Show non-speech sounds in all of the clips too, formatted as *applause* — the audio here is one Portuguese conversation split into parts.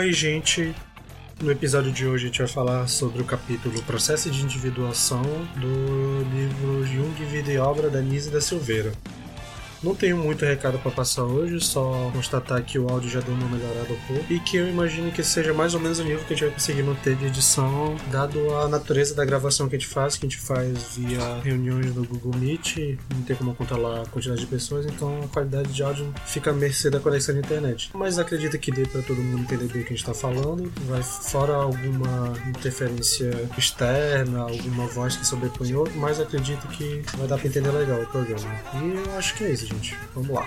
Oi, gente. No episódio de hoje a gente vai falar sobre o capítulo Processo de Individuação do livro Jung, Vida e Obra da Nise da Silveira. Não tenho muito recado para passar hoje, só constatar que o áudio já deu uma melhorada um pouco e que eu imagino que seja mais ou menos o nível que a gente vai conseguir manter de edição, dado a natureza da gravação que a gente faz, que a gente faz via reuniões no Google Meet, não tem como controlar a quantidade de pessoas, então a qualidade de áudio fica à mercê da conexão de internet. Mas acredito que dê para todo mundo entender bem o que a gente está falando, vai fora alguma interferência externa, alguma voz que sobrepõe outra, mas acredito que vai dar para entender legal o programa. E eu acho que é isso gente. Vamos lá.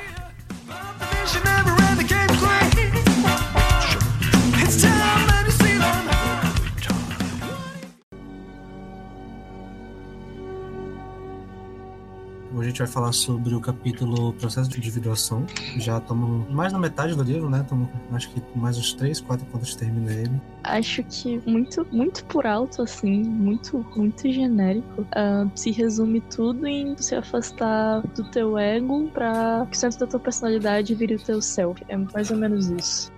Hoje a gente vai falar sobre o capítulo Processo de Individuação. Já estamos mais na metade do livro, né? Estamos acho que mais uns três, quatro pontos termina ele. Acho que muito, muito por alto, assim, muito, muito genérico. Uh, se resume tudo em se afastar do teu ego para que o centro da tua personalidade vire o teu self. É mais ou menos isso.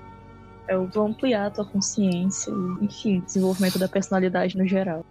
É o ampliar a tua consciência, enfim, desenvolvimento da personalidade no geral.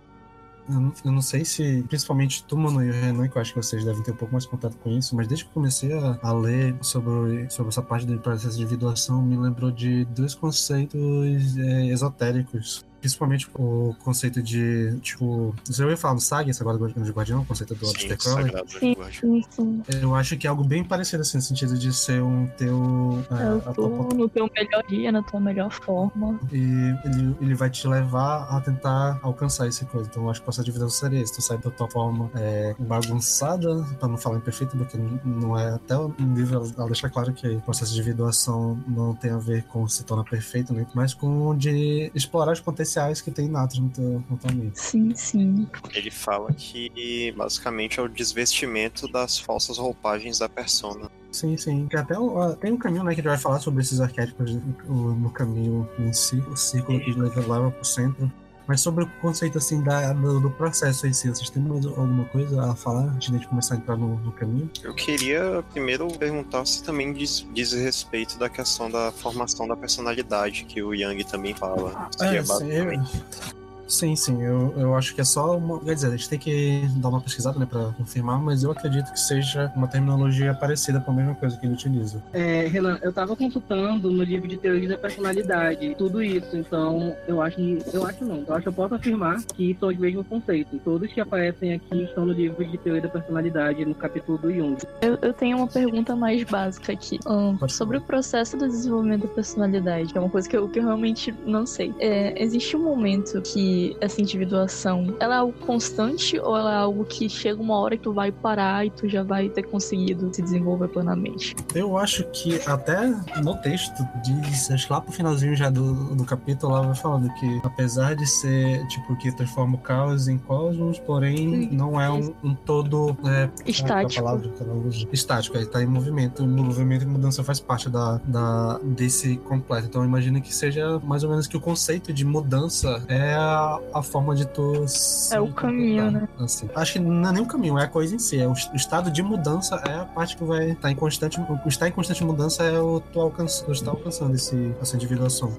Eu não sei se, principalmente tu, Mano e o Renan, que eu acho que vocês devem ter um pouco mais contato com isso, mas desde que comecei a, a ler sobre, sobre essa parte do processo de individuação, me lembrou de dois conceitos é, esotéricos principalmente o conceito de, tipo, você ouviu falar no SAG, agora de Guardião, o conceito do Aleister Crowley? Sim, sim, sim. Eu acho que é algo bem parecido, assim, no sentido de ser um teu... É, é tua... no teu melhor dia, na tua melhor forma. E ele, ele vai te levar a tentar alcançar essa coisa. Então, eu acho que o processo de vida seria isso. Tu sai da tua forma é, bagunçada, pra não falar imperfeita, porque não é até o livro ela deixa claro que o processo de individuação não tem a ver com se tornar perfeito, né? mas com de explorar os potenciais potenciais que tem natos no teu, no teu amigo. Sim, sim. Ele fala que basicamente é o desvestimento das falsas roupagens da persona. Sim, sim. Tem até um, tem um caminho né, que ele vai falar sobre esses arquétipos no caminho em si, o círculo que leva pro centro. Mas sobre o conceito assim da, do, do, processo em si, vocês têm mais alguma coisa a falar antes de a gente começar a entrar no, no caminho? Eu queria primeiro perguntar se também diz, diz respeito da questão da formação da personalidade que o Yang também fala. É, é basicamente... sim, Sim, sim, eu, eu acho que é só uma. Quer dizer, a gente tem que dar uma pesquisada, né, pra confirmar, mas eu acredito que seja uma terminologia parecida com a mesma coisa que ele utiliza. É, Renan, eu tava consultando no livro de teoria da personalidade tudo isso, então eu acho que. Eu acho não, eu acho que eu posso afirmar que são os mesmos conceitos. Todos que aparecem aqui estão no livro de teoria da personalidade, no capítulo do Jung. Eu, eu tenho uma pergunta mais básica aqui. Um, sobre o processo do desenvolvimento da personalidade, que é uma coisa que eu, que eu realmente não sei. É, existe um momento que essa individuação, ela é algo constante ou ela é algo que chega uma hora que tu vai parar e tu já vai ter conseguido se desenvolver plenamente? Eu acho que até no texto diz, acho que lá pro finalzinho já do, do capítulo, lá vai falando que apesar de ser, tipo, que transforma o caos em cosmos, porém não é um, um todo é, estático. É ela usa? Estático, ele tá em movimento. O movimento e mudança faz parte da, da, desse completo. Então imagina que seja mais ou menos que o conceito de mudança é a a, forma de tu. É o caminho, né? Assim. Acho que não é nem o caminho, é a coisa em si. É o, o estado de mudança é a parte que vai estar tá em constante. O estar em constante mudança é o tu, alcança, tu estar alcançando esse, essa individuação.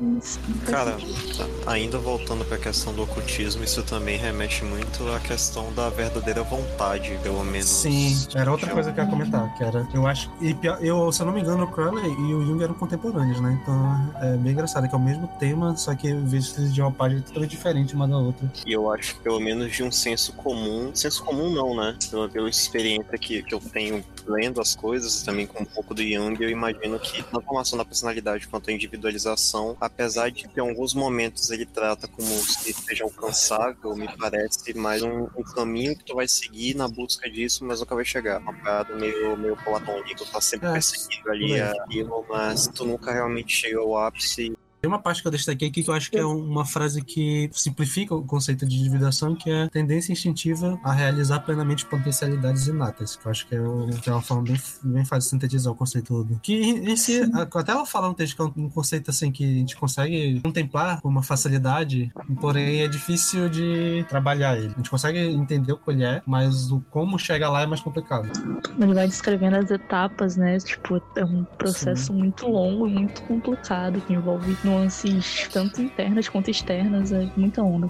Cara, ainda voltando para a questão do ocultismo, isso também remete muito à questão da verdadeira vontade, pelo menos. Sim, era outra coisa que eu ia comentar, que era. Eu acho. E eu, se eu não me engano, o Crowley e o Jung eram contemporâneos, né? Então é bem engraçado, que é o mesmo tema, só que vezes de roupagem totalmente diferente uma da outra. E eu acho que pelo menos de um senso comum, senso comum não, né? Pela, pela experiência que, que eu tenho lendo as coisas também com um pouco do Young, eu imagino que na formação da personalidade quanto à individualização, apesar de que em alguns momentos ele trata como se seja alcançável, me parece mais um, um caminho que tu vai seguir na busca disso, mas nunca vai chegar. Uma parada meio, meio platônico, tá sempre é, perseguindo ali aquilo, mas tu nunca realmente chega ao ápice tem uma parte que eu destaquei aqui que eu acho que é uma frase que simplifica o conceito de individuação, que é tendência instintiva a realizar plenamente potencialidades inatas, que eu acho que é, que é uma forma bem, bem fácil de sintetizar o conceito todo. Que em si, *laughs* até ela fala no texto que é um conceito assim que a gente consegue contemplar com uma facilidade, porém é difícil de trabalhar ele. A gente consegue entender o que ele é, mas o como chega lá é mais complicado. Ele vai descrevendo as etapas, né? Tipo, é um processo Sim. muito longo e muito complicado que envolve não nuances tanto internas quanto externas, é muita onda.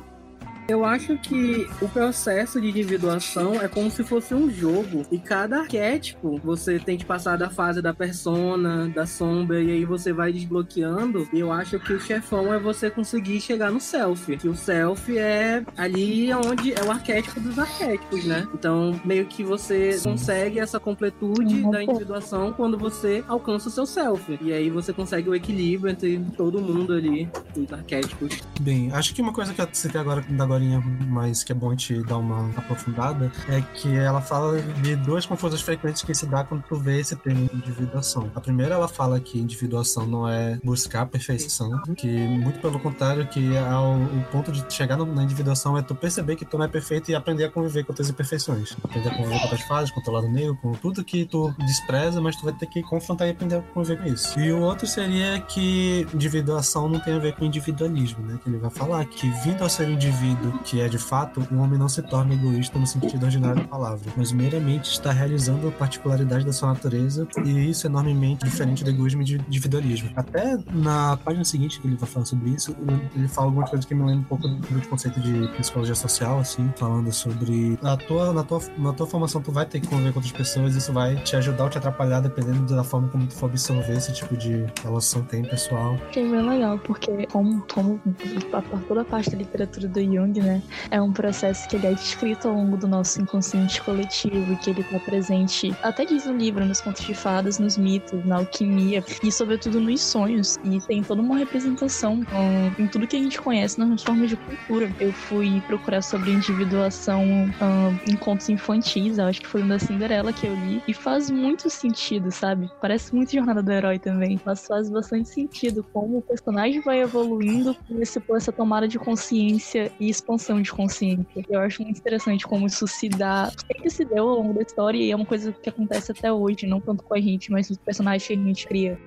Eu acho que o processo de individuação é como se fosse um jogo. E cada arquétipo você tem que passar da fase da persona, da sombra, e aí você vai desbloqueando. E eu acho que o chefão é você conseguir chegar no self. Que o self é ali onde é o arquétipo dos arquétipos, né? Então, meio que você consegue essa completude uhum. da individuação quando você alcança o seu self. E aí você consegue o equilíbrio entre todo mundo ali, os arquétipos. Bem, acho que uma coisa que eu citei agora, agora historinha, mas que é bom te dar uma aprofundada, é que ela fala de duas confusões frequentes que se dá quando tu vê esse termo individuação. A primeira, ela fala que individuação não é buscar a perfeição, que muito pelo contrário, que ao, o ponto de chegar na individuação é tu perceber que tu não é perfeito e aprender a conviver com tuas imperfeições. Aprender a conviver com tuas falhas, com o teu lado negro, com tudo que tu despreza, mas tu vai ter que confrontar e aprender a conviver com isso. E o outro seria que individuação não tem a ver com individualismo, né? Que ele vai falar que vindo a ser indivíduo que é de fato, o homem não se torna egoísta no sentido ordinário da palavra, mas meramente está realizando a particularidade da sua natureza, e isso é enormemente diferente do egoísmo e do individualismo. Até na página seguinte que ele vai falar sobre isso, ele fala alguma coisa que me lembra um pouco do conceito de psicologia social, assim, falando sobre a tua, na, tua, na tua formação tu vai ter que conviver com outras pessoas, isso vai te ajudar ou te atrapalhar dependendo da forma como tu for absorver esse tipo de relação tem pessoal. Que é bem legal, porque como, como toda a parte da literatura do Jung né? É um processo que ele é descrito ao longo do nosso inconsciente coletivo que ele está presente, até diz no livro, nos contos de fadas, nos mitos, na alquimia e, sobretudo, nos sonhos. E tem toda uma representação um, em tudo que a gente conhece nas formas de cultura. Eu fui procurar sobre individuação um, em contos infantis, acho que foi um da Cinderela que eu li, e faz muito sentido, sabe? Parece muito Jornada do Herói também, mas faz bastante sentido como o personagem vai evoluindo com essa tomada de consciência e expansão de consciência. Eu acho muito interessante como isso se dá, sempre se deu ao longo da história e é uma coisa que acontece até hoje, não tanto com a gente, mas os personagens que a gente cria.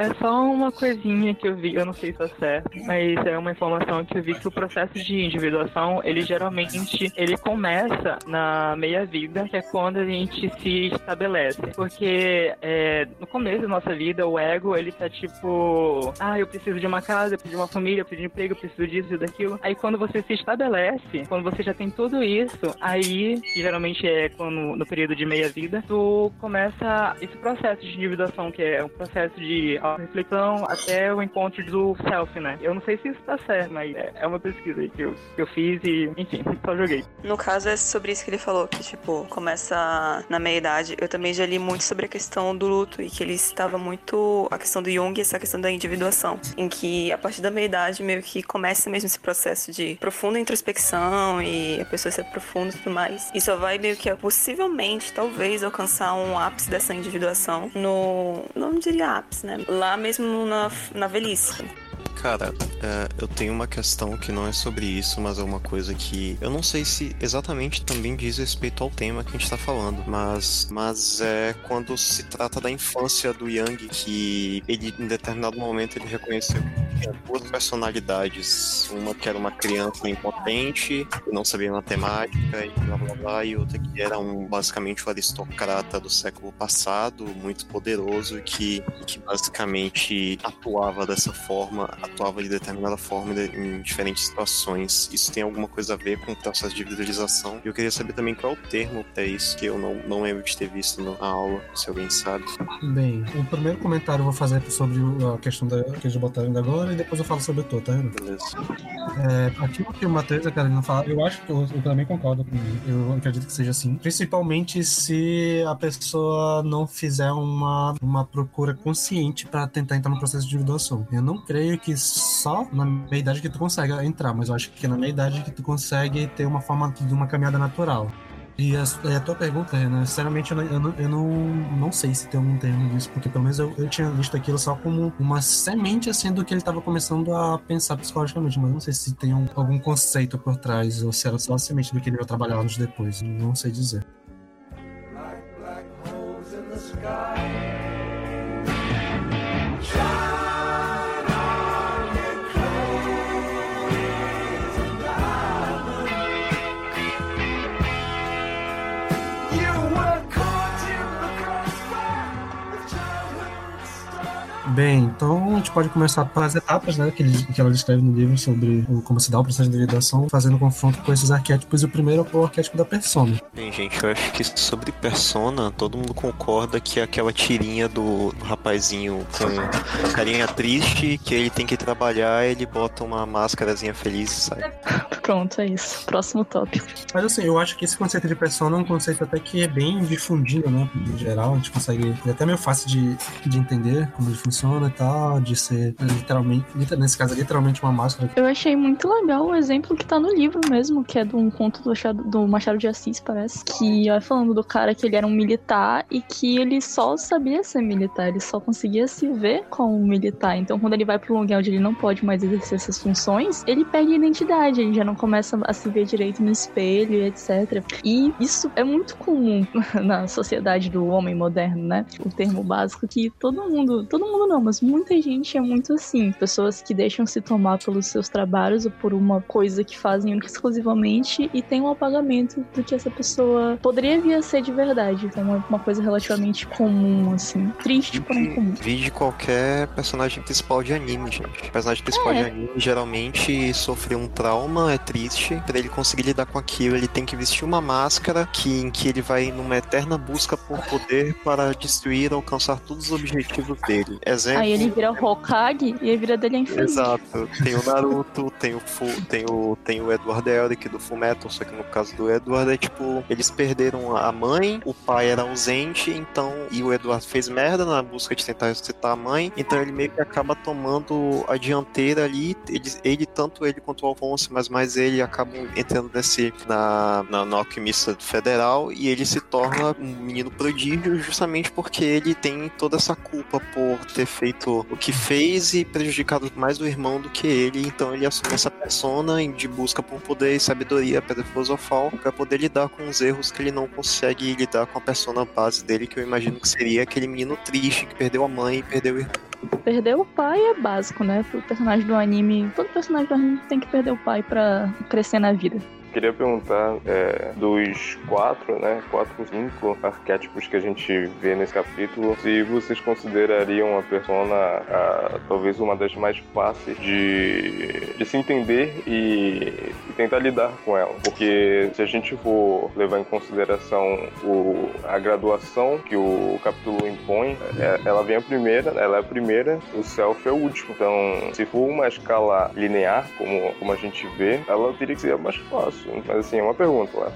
É só uma coisinha que eu vi, eu não sei se é certo, mas é uma informação que eu vi que o processo de individuação, ele geralmente, ele começa na meia-vida, que é quando a gente se estabelece. Porque é, no começo da nossa vida, o ego, ele tá tipo, ah, eu preciso de uma casa, eu preciso de uma família, eu preciso de um emprego, eu preciso disso e daquilo. Aí quando você se estabelece, quando você já tem tudo isso, aí, geralmente é quando, no período de meia-vida, tu começa esse processo de individuação, que é um processo de reflexão até o encontro do self, né? Eu não sei se isso tá certo, mas é, é uma pesquisa que eu, que eu fiz e, enfim, *laughs* só joguei. No caso, é sobre isso que ele falou, que, tipo, começa na meia-idade. Eu também já li muito sobre a questão do luto e que ele estava muito a questão do Jung e essa questão da individuação, em que a partir da meia-idade meio que começa mesmo esse processo de profunda introspecção e a pessoa se aprofunda e tudo mais. E só vai meio que possivelmente, talvez, alcançar um ápice dessa individuação no. Não diria ápice, né? Lá mesmo na, na velhice. Cara, é, eu tenho uma questão que não é sobre isso, mas é uma coisa que eu não sei se exatamente também diz respeito ao tema que a gente tá falando, mas, mas é quando se trata da infância do Yang, que ele, em determinado momento, ele reconheceu que tinha duas personalidades. Uma que era uma criança impotente, que não sabia matemática e blá blá blá, e outra que era um, basicamente um aristocrata do século passado, muito poderoso, que, que basicamente atuava dessa forma atuava de determinada forma em diferentes situações. Isso tem alguma coisa a ver com o processo de individualização? E eu queria saber também qual é o termo para isso, que eu não, não lembro de ter visto na aula, se alguém sabe. Bem, o primeiro comentário eu vou fazer sobre a questão da, que eles botaram ainda agora e depois eu falo sobre o todo, tá? Beleza. É, aquilo que o Matheus e a Karina falaram, eu acho que eu, eu também concordo com ele. Eu acredito que seja assim. Principalmente se a pessoa não fizer uma, uma procura consciente para tentar entrar no processo de individuação. Eu não creio que só na meia idade que tu consegue entrar, mas eu acho que na meia idade que tu consegue ter uma forma de uma caminhada natural. E a, a tua pergunta, Renan, sinceramente eu, não, eu, não, eu não, não sei se tem algum termo disso, porque pelo menos eu, eu tinha visto aquilo só como uma semente assim do que ele estava começando a pensar psicologicamente, mas não sei se tem um, algum conceito por trás, ou se era só a semente do que ele vai trabalhar anos depois, não sei dizer. Bem, então a gente pode começar pelas etapas né, que, ele, que ela descreve no livro sobre como se dá o processo de individuação, fazendo confronto com esses arquétipos. E o primeiro é o arquétipo da persona. Bem, gente, eu acho que sobre persona, todo mundo concorda que é aquela tirinha do, do rapazinho com carinha triste, que ele tem que trabalhar, ele bota uma máscarazinha feliz e sai. *laughs* Pronto, é isso. Próximo tópico. Mas assim, eu acho que esse conceito de persona é um conceito até que é bem difundido, né? Em geral, a gente consegue. É até meio fácil de, de entender como ele funciona e tal, de ser literalmente, nesse caso, literalmente uma máscara. Eu achei muito legal o exemplo que tá no livro mesmo, que é de um conto do Machado, do Machado de Assis, parece. Que vai falando do cara que ele era um militar e que ele só sabia ser militar, ele só conseguia se ver como um militar. Então, quando ele vai pro lugar onde ele não pode mais exercer essas funções, ele perde a identidade, ele já não começa a se ver direito no espelho, etc. E isso é muito comum *laughs* na sociedade do homem moderno, né? O termo básico que todo mundo, todo mundo não, mas muita gente é muito assim. Pessoas que deixam se tomar pelos seus trabalhos ou por uma coisa que fazem exclusivamente e tem um apagamento do que essa pessoa poderia vir a ser de verdade. Então é uma coisa relativamente comum, assim. Triste, porém comum. Vi de qualquer personagem principal de anime, gente. O personagem principal É. de anime geralmente sofreu um trauma, é triste. Pra ele conseguir lidar com aquilo, ele tem que vestir uma máscara que, em que ele vai numa eterna busca por poder para destruir, alcançar todos os objetivos dele. Exemplo. Aí ele vira Hokage e a vida dele é. Exato. Tem o Naruto, tem o, Fu, tem o, tem o Edward Elric do Fullmetal, só que no caso do Edward é tipo, eles perderam a mãe, o pai era ausente, então, e o Edward fez merda na busca de tentar ressuscitar a mãe, então ele meio que acaba tomando a dianteira ali, ele, ele tanto ele quanto o Alfonso, mas mais ele acabam entrando nesse, na, na, na Alquimista Federal, e ele se torna um menino prodígio justamente porque ele tem toda essa culpa por ter feito o que fez e prejudicado mais o irmão do que ele, então ele assume essa persona de busca por poder e sabedoria filosofal para poder lidar com os erros que ele não consegue lidar com a persona base dele, que eu imagino que seria aquele menino triste que perdeu a mãe e perdeu o irmão. Perder o pai é básico, né? Pro personagem do anime. Todo personagem do anime tem que perder o pai pra crescer na vida. Queria perguntar é, dos quatro, né? Quatro, cinco arquétipos que a gente vê nesse capítulo, se vocês considerariam a persona a, talvez uma das mais fáceis de, de se entender e, e tentar lidar com ela. Porque se a gente for levar em consideração o, a graduação que o capítulo impõe, é- ela vem a primeira, ela é a primeira, o self é o último. Então, se for uma escala linear, como, como a gente vê, ela teria que ser a mais fácil. Mas assim, é uma pergunta lá.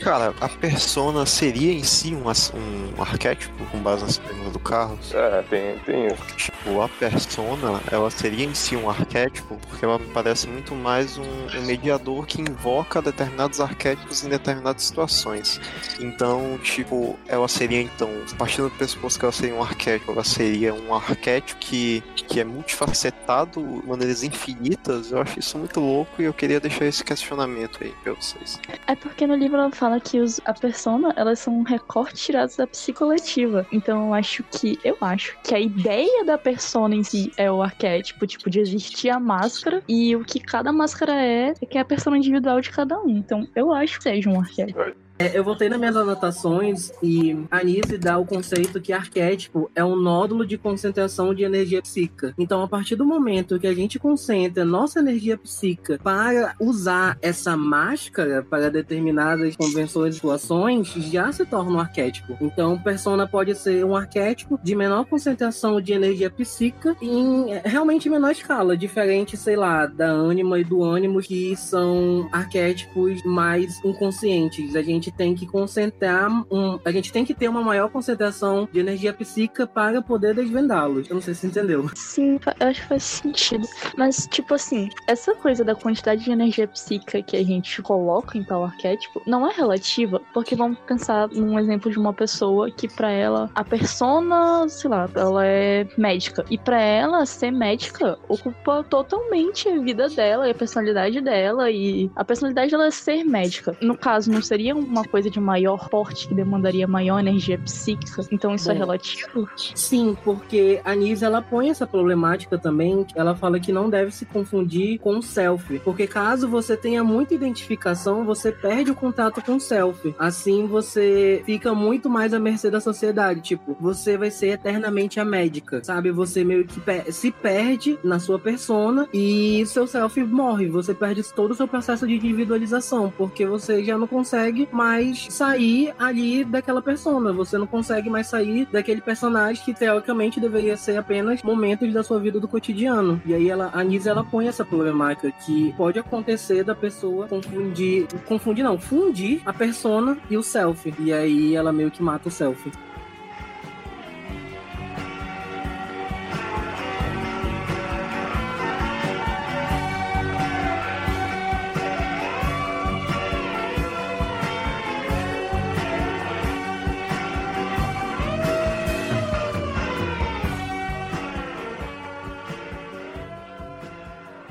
Cara, a persona seria em si um, um arquétipo com base nessa pergunta do Carlos? É, tem, tem isso. Tipo, a persona, ela seria em si um arquétipo, porque ela me parece muito mais um, um mediador que invoca determinados arquétipos em determinadas situações. Então, tipo, ela seria então, partindo do pressuposto que ela seria um arquétipo, ela seria um arquétipo que, que é multifacetado de maneiras infinitas. Eu acho isso muito louco e eu queria deixar esse questionamento aí pra vocês. É porque no livro ela fala que os, a persona, elas são um recorte tirado da psicoletiva. Então eu acho que eu acho que a ideia da persona em si é o arquétipo, tipo, de existir a máscara e o que cada máscara é, é que é a persona individual de cada um. Então eu acho que seja um arquétipo. É, eu voltei nas minhas anotações e a Nise dá o conceito que arquétipo é um nódulo de concentração de energia psíquica. Então, a partir do momento que a gente concentra nossa energia psíquica para usar essa máscara para determinadas convenções e situações, já se torna um arquétipo. Então, persona pode ser um arquétipo de menor concentração de energia psíquica em realmente menor escala, diferente, sei lá, da ânima e do ânimo, que são arquétipos mais inconscientes. A gente tem que concentrar, um, a gente tem que ter uma maior concentração de energia psíquica para poder desvendá-los. Eu não sei se entendeu. Sim, eu acho que faz sentido. Mas, tipo assim, essa coisa da quantidade de energia psíquica que a gente coloca em tal arquétipo não é relativa, porque vamos pensar num exemplo de uma pessoa que pra ela a persona, sei lá, ela é médica. E pra ela ser médica ocupa totalmente a vida dela e a personalidade dela. E a personalidade dela é ser médica. No caso, não seria uma uma coisa de maior porte que demandaria maior energia psíquica. Então isso é Bom. relativo? Sim, porque a Nise ela põe essa problemática também. Ela fala que não deve se confundir com o self, porque caso você tenha muita identificação, você perde o contato com o self. Assim você fica muito mais à mercê da sociedade. Tipo, você vai ser eternamente a médica, sabe? Você meio que pe- se perde na sua persona e seu self morre. Você perde todo o seu processo de individualização, porque você já não consegue mais sair ali daquela persona. Você não consegue mais sair daquele personagem que teoricamente deveria ser apenas momentos da sua vida do cotidiano. E aí ela, a Nise ela põe essa problemática que pode acontecer da pessoa confundir, confundir não, fundir a persona e o self. E aí ela meio que mata o self.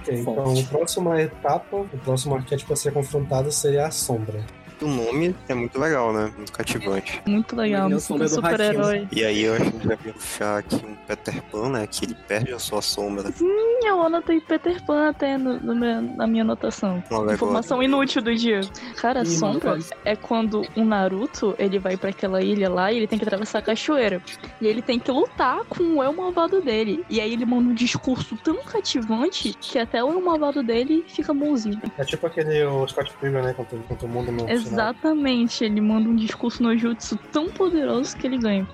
Ok, então Forte. a próxima etapa, o próximo arquétipo a ser confrontado seria a sombra. O nome é muito legal, né? Muito cativante. Muito legal, um super do ratinho. super-herói. E aí eu acho que já ia puxar aqui um Peter Pan, né? Que ele perde a sua sombra. Sim, eu anotei Peter Pan até no, no meu- na minha anotação. Informação inútil do dia. Cara, a Ih, sombra é quando o Naruto ele vai pra aquela ilha lá e ele tem que atravessar a cachoeira. E ele tem que lutar com o eu malvado dele. E aí ele manda um discurso tão cativante que até o eu malvado dele fica bonzinho. É tipo aquele o Scott Pilgrim, né? Contra, contra o mundo no final. Exatamente, ele manda um discurso no jutsu tão poderoso que ele ganha.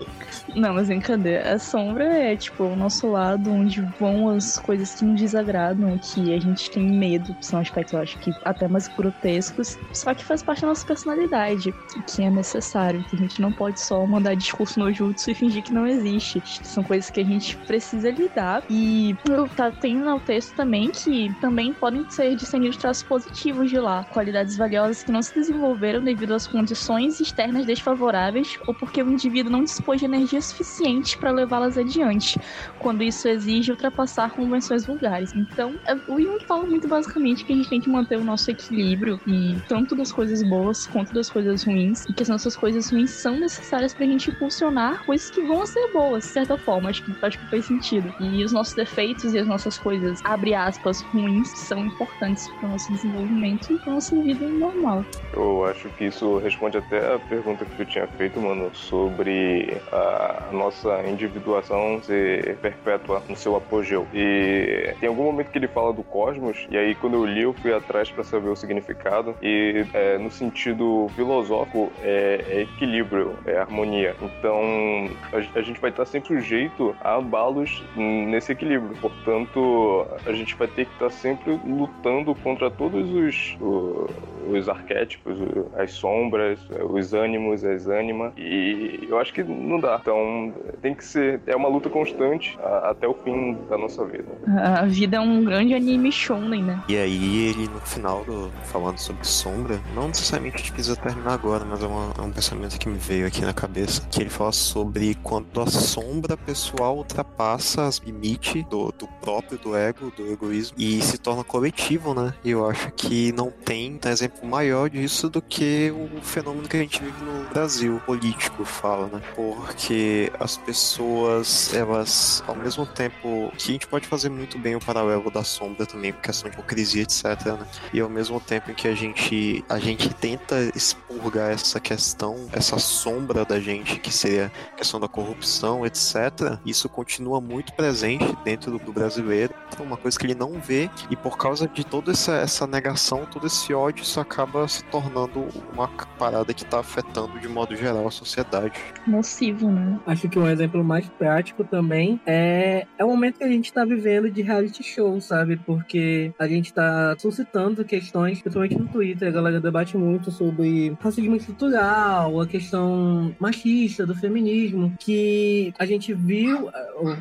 Não, mas brincadeira. A sombra é tipo o nosso lado onde vão as coisas que nos desagradam, que a gente tem medo, são aspectos, eu acho que até mais grotescos, só que faz parte da nossa personalidade, que é necessário, que a gente não pode só mandar discurso no jutsu e fingir que não existe. São coisas que a gente precisa lidar. E tá, tem no texto também que também podem ser discernidos traços positivos de lá, qualidades valiosas que não se desenvolveram devido às condições externas desfavoráveis ou porque o indivíduo não dispôs de energia suficiente para levá-las adiante, quando isso exige ultrapassar convenções vulgares. Então, é- o Jung fala muito basicamente que a gente tem que manter o nosso equilíbrio e tanto das coisas boas quanto das coisas ruins, e que as nossas coisas ruins são necessárias pra gente impulsionar coisas que vão ser boas, de certa forma. Acho que, acho que faz sentido. E os nossos defeitos e as nossas coisas, abre aspas, ruins, são importantes pro nosso desenvolvimento e pra nossa vida normal. Eu acho que isso responde até a pergunta que tu tinha feito, mano, sobre a nossa individuação ser perpétua no seu apogeu. E tem algum momento que ele fala do cosmos, e aí quando eu li eu fui atrás para saber o significado, e é, no sentido filosófico é, é equilíbrio, é harmonia. Então a, a gente vai estar sempre sujeito a abalos nesse equilíbrio. Portanto, a gente vai ter que estar sempre lutando contra todos os, o- os arquétipos, as sombras, os ânimos, as ânimas. E eu acho que não dá. Então tem que ser. É uma luta constante até o fim da nossa vida. A vida é um grande anime shonen, né? E aí ele no final do falando sobre sombra, não necessariamente a gente precisa terminar agora, mas é, uma- é um pensamento que me veio aqui na cabeça, que ele fala sobre quando a sombra pessoal ultrapassa os limites do, do próprio, do ego, do egoísmo e se torna coletivo, né? E eu acho que não tem um exemplo maior disso do que o fenômeno que a gente vive no Brasil político, fala, né? Porque as pessoas, elas, ao mesmo tempo que a gente pode fazer muito bem o paralelo da sombra também, por questão de hipocrisia, etc, né? E ao mesmo tempo em que a gente, a gente tenta expurgar essa questão, essa sombra da gente, que seria a questão da corrupção, etc, isso continua muito presente dentro do, brasileiro, é uma coisa que ele não vê, e por causa de toda essa, essa negação, todo esse ódio, isso acaba se tornando uma parada que tá afetando de modo geral a sociedade. Nocivo, né? Acho que um exemplo mais prático também é, é o momento que a gente está vivendo de reality show, sabe? Porque a gente está suscitando questões, principalmente no Twitter, a galera debate muito sobre racismo estrutural, a questão machista do feminismo, que a gente viu,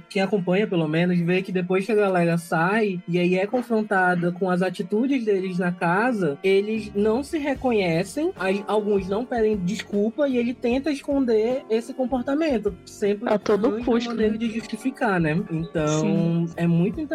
quem acompanha pelo menos, vê que depois que a galera sai e aí é confrontada com as atitudes deles na casa, eles não se reconhecem, alguns não pedem desculpa e ele tenta esconder esse comportamento, sempre A todo custo, uma maneira né? de justificar, né? Então, Sim. é muito interessante,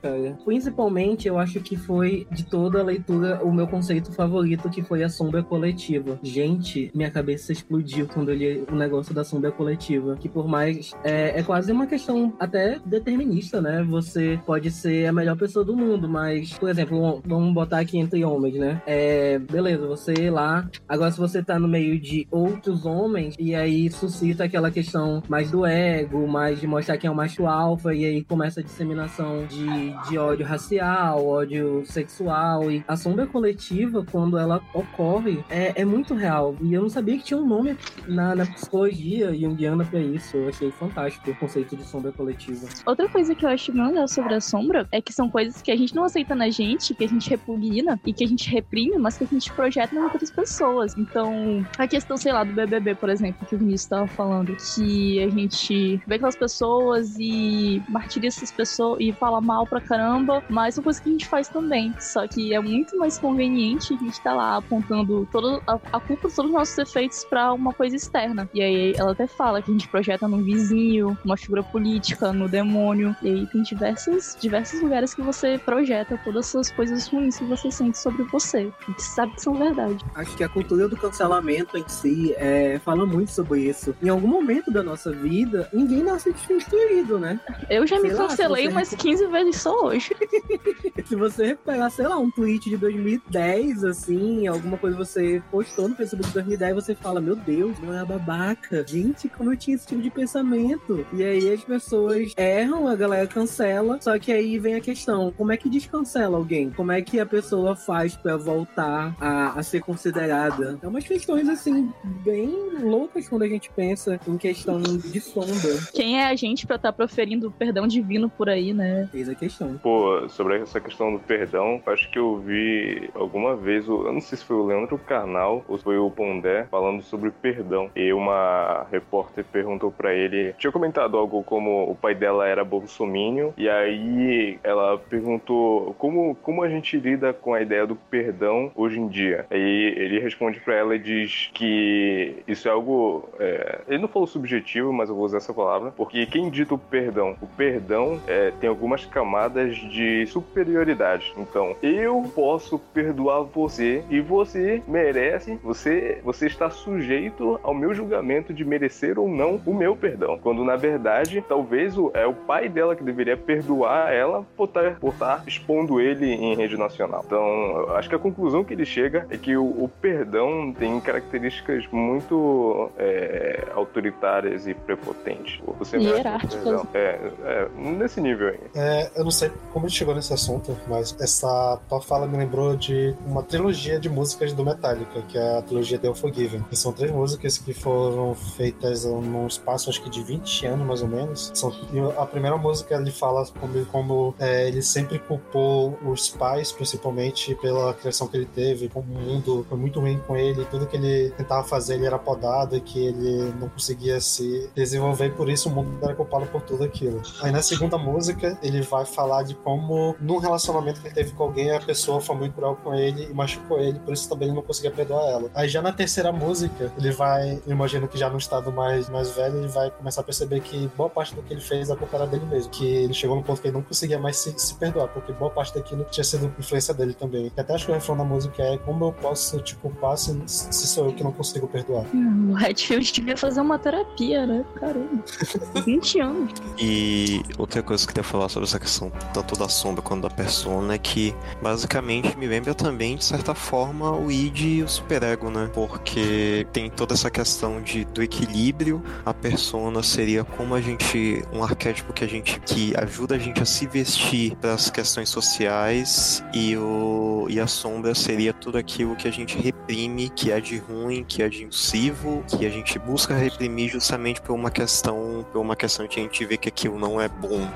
cara. Principalmente, eu acho que foi de toda a leitura o meu conceito favorito, que foi a sombra coletiva. Gente, minha cabeça explodiu quando eu li o negócio da sombra coletiva. Que por mais. É, é quase uma questão até determinista, né? Você pode ser a melhor pessoa do mundo, mas, por exemplo, vamos botar aqui entre homens, né? É, beleza, você lá. Agora, se você tá no meio de outros homens, e aí suscita aquela questão mais do ego, mais de mostrar quem é o macho alfa, e aí começa a disseminação de, de ódio racial, ódio sexual. E a sombra coletiva, quando ela ocorre, é, é muito real. E eu não sabia que tinha um nome na, na psicologia junguiana pra isso. Eu achei fantástico o conceito de sombra coletiva. Outra coisa que eu acho bem legal sobre a sombra é que são coisas que a gente não aceita na gente, que a gente repugna e que a gente reprime, mas que a gente projeta em outras pessoas. Então, a questão, sei lá, do BBB, por exemplo, que o Vinícius estava falando, que a gente vê aquelas pessoas e martiriza essas pessoas e fala mal pra caramba, mas são coisas que a gente faz também. Só que é muito mais conveniente a gente tá lá apontando toda a, a culpa de todos os nossos efeitos para uma coisa externa. E aí ela até fala que a gente projeta no vizinho, uma figura política, no demônio. E aí tem diversos, diversos lugares que você projeta todas essas coisas ruins que você sente sobre você. E que sabe que são verdade. Acho que a cultura do cancelamento em si é, fala muito sobre isso. Em algum momento da nossa vida, ninguém nasce destruído, né? Eu já Sei me cancelei você umas 15 vezes só hoje. *laughs* Se você pegar, sei lá, um tweet de 2010, assim, alguma coisa você postou no Facebook de 2010, você fala, meu Deus, não é babaca. Gente, como eu tinha esse tipo de pensamento. E aí as pessoas erram, a galera cancela. Só que aí vem a questão, como é que descancela alguém? Como é que a pessoa faz pra voltar a, a ser considerada? É umas questões, assim, bem loucas quando a gente pensa em questão de sombra. Quem é a gente pra estar proferindo perdão divino por aí, né? Eis a questão. Pô, sobre essa questão do perdão, acho que eu vi alguma vez, eu não sei se foi o Leandro Carnal ou se foi o Pondé, falando sobre perdão. E uma repórter perguntou pra ele, tinha comentado algo como o pai dela era bolsomínio, e aí ela perguntou como, como a gente lida com a ideia do perdão hoje em dia. Aí ele responde pra ela e diz que isso é algo. é, ele não falou subjetivo, mas eu vou usar essa palavra, porque quem dita o perdão? O perdão é, tem algumas camadas de superioridade. Então, eu posso perdoar você e você merece, você, você está sujeito ao meu julgamento de merecer ou não o meu perdão. Quando na verdade, talvez o, é o pai dela que deveria perdoar ela por estar por estar expondo ele em rede nacional. Então, eu acho que a conclusão que ele chega é que o, o perdão tem características muito é, autoritárias e prepotentes. Você merece perdão. É, é, nesse nível aí. É, eu não sei como a gente chegou nesse assunto, mas essa tua fala me lembrou de uma trilogia de músicas do Metallica, que é a trilogia The Unforgiven. São três músicas que foram feitas num espaço, acho que de 20 anos, mais ou menos. São, a primeira música ele fala como, como é, ele sempre culpou os pais, principalmente, pela criação que ele teve, como o mundo foi muito ruim com ele, tudo que ele tentava fazer ele era podado e que ele não conseguia se desenvolver, por isso o mundo era culpado por tudo aquilo. Aí na segunda música, ele vai falar de como, num relacionamento que ele teve com alguém, a pessoa foi muito cruel com ele e machucou ele, por isso também ele não conseguia perdoar ela. Aí já na terceira música, ele vai, eu imagino que já no estado mais, mais velho, ele vai começar a perceber que boa parte do que ele fez a culpa era dele mesmo. Que ele chegou no ponto que ele não conseguia mais se, se perdoar, porque boa parte daquilo tinha sido influência dele também. E até acho que o refrão da música é como eu posso te culpar se, se sou eu que não consigo perdoar. Hum, O Redfield devia fazer uma terapia, né? Caramba. *laughs* 20 anos. E outra coisa que eu queria falar sobre essa questão tanto da sombra quanto da persona é que basicamente me lembra também, de certa forma, o id e o superego, né? Porque tem toda essa questão de, do equilíbrio, a persona seria como a gente. um arquétipo que a gente. que ajuda a gente a se vestir para as questões sociais e, o, e a sombra seria tudo aquilo que a gente reprime, que é de ruim, que é de impulsivo, que a gente busca reprimir justamente por uma questão, por uma questão de a gente ver que aquilo não é bom.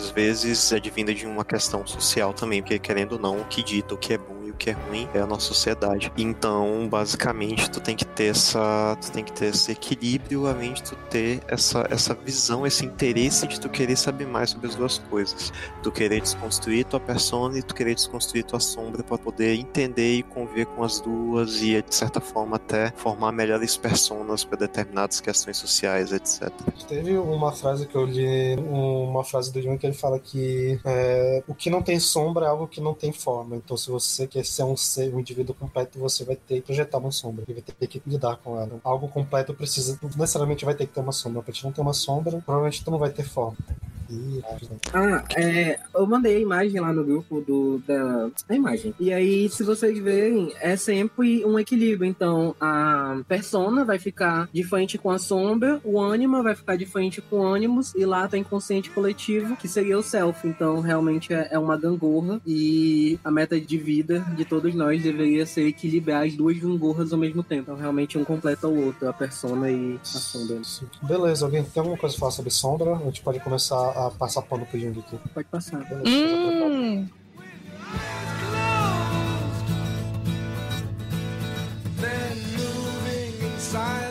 Muitas vezes é advinda de uma questão social também, porque querendo ou não, o que dita o que é bom que é ruim é a nossa sociedade. Então, basicamente, tu tem que ter essa, tu tem que ter esse equilíbrio, além de tu ter essa, essa visão, esse interesse de tu querer saber mais sobre as duas coisas. Tu querer desconstruir tua persona e tu querer desconstruir tua sombra para poder entender e conviver com as duas e, de certa forma, até formar melhores personas para determinadas questões sociais, etc. Teve uma frase que eu li, uma frase do Jung que ele fala que é, o que não tem sombra é algo que não tem forma. Então, se você quer ser um ser, um indivíduo completo, você vai ter que projetar uma sombra e vai ter que lidar com ela. Algo completo precisa, necessariamente vai ter que ter uma sombra. Pra gente não ter uma sombra, provavelmente tu não vai ter forma. Ah, é, eu mandei a imagem lá no grupo do, da a imagem. E aí, se vocês verem, é sempre um equilíbrio. Então, a persona vai ficar de frente com a sombra, o ânima vai ficar de frente com o ânimos, e lá tem consciente coletivo, que seria o self. Então, realmente é, é uma gangorra. E a meta de vida de todos nós deveria ser equilibrar as duas gangorras ao mesmo tempo. Então, realmente um completa o outro, a persona e a sombra. Beleza, alguém tem alguma coisa a falar sobre sombra? A gente pode começar a passar pano pro Jung aqui. Pode passar. Hum. Then moving silently